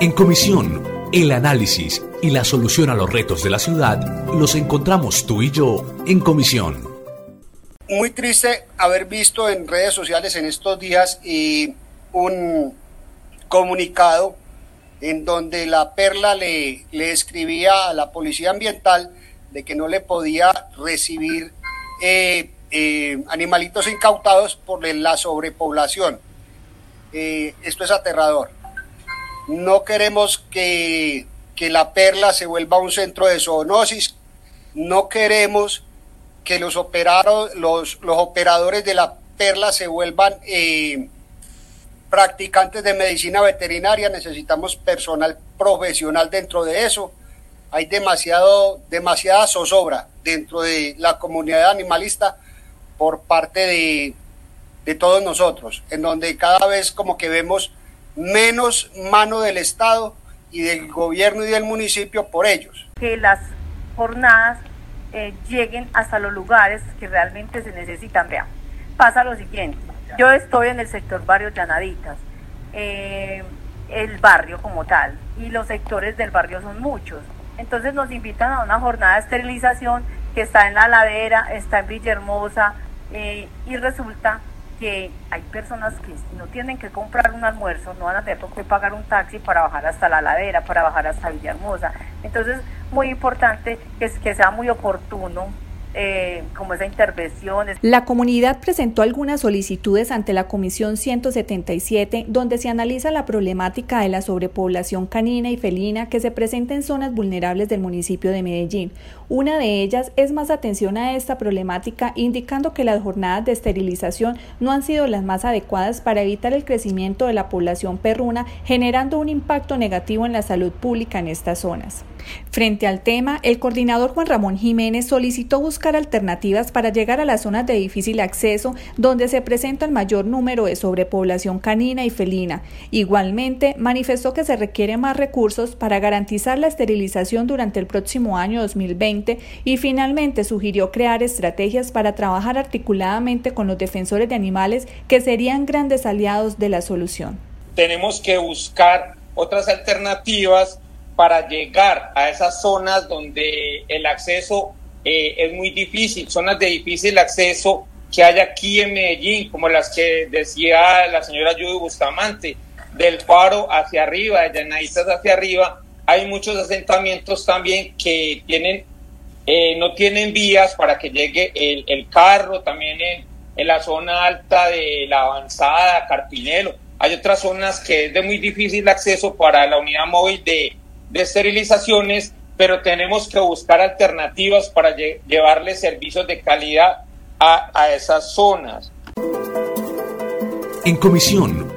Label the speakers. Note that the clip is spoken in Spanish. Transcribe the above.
Speaker 1: En comisión, el análisis y la solución a los retos de la ciudad los encontramos tú y yo en comisión.
Speaker 2: Muy triste haber visto en redes sociales en estos días un comunicado en donde la Perla le, le escribía a la policía ambiental de que no le podía recibir eh, eh, animalitos incautados por la sobrepoblación. Eh, esto es aterrador. No queremos que, la perla se vuelva un centro de zoonosis. No queremos que los, los, los operadores de la perla se vuelvan practicantes de medicina veterinaria. Necesitamos personal profesional dentro de eso hay demasiado, demasiada zozobra dentro de la comunidad animalista por parte de, de todos nosotros, en donde cada vez como que vemos menos mano del Estado y del gobierno y del municipio por ellos.
Speaker 3: Que las jornadas eh, lleguen hasta los lugares que realmente se necesitan. Vean, pasa lo siguiente, yo estoy en el sector Barrio Llanaditas, eh, el barrio como tal, y los sectores del barrio son muchos. Entonces nos invitan a una jornada de esterilización que está en la ladera, está en Villahermosa eh, y resulta que hay personas que no tienen que comprar un almuerzo, no van a tener que pagar un taxi para bajar hasta la ladera, para bajar hasta Villahermosa. Entonces, muy importante que, que sea muy oportuno eh, como esa.
Speaker 4: La comunidad presentó algunas solicitudes ante la Comisión 177 donde se analiza la problemática de la sobrepoblación canina y felina que se presenta en zonas vulnerables del municipio de Medellín. Una de ellas es más atención a esta problemática, indicando que las jornadas de esterilización no han sido las más adecuadas para evitar el crecimiento de la población perruna, generando un impacto negativo en la salud pública en estas zonas. Frente al tema, el coordinador Juan Ramón Jiménez solicitó buscar alternativas para llegar a las zonas de difícil acceso donde se presenta el mayor número de sobrepoblación canina y felina. Igualmente, manifestó que se requieren más recursos para garantizar la esterilización durante el próximo año 2020 y finalmente sugirió crear estrategias para trabajar articuladamente con los defensores de animales que serían grandes aliados de la solución.
Speaker 5: Tenemos que buscar otras alternativas para llegar a esas zonas donde el acceso eh, es muy difícil, zonas de difícil acceso que hay aquí en Medellín, como las que decía la señora Judy Bustamante, del Faro hacia arriba, de Llanaditas hacia arriba, hay muchos asentamientos también que tienen, eh, no tienen vías para que llegue el, carro, también en, en, la zona alta de la avanzada, Carpinelo. Hay otras zonas que es de muy difícil acceso para la unidad móvil de, de esterilizaciones, pero tenemos que buscar alternativas para llevarle servicios de calidad a, a esas zonas.
Speaker 1: En comisión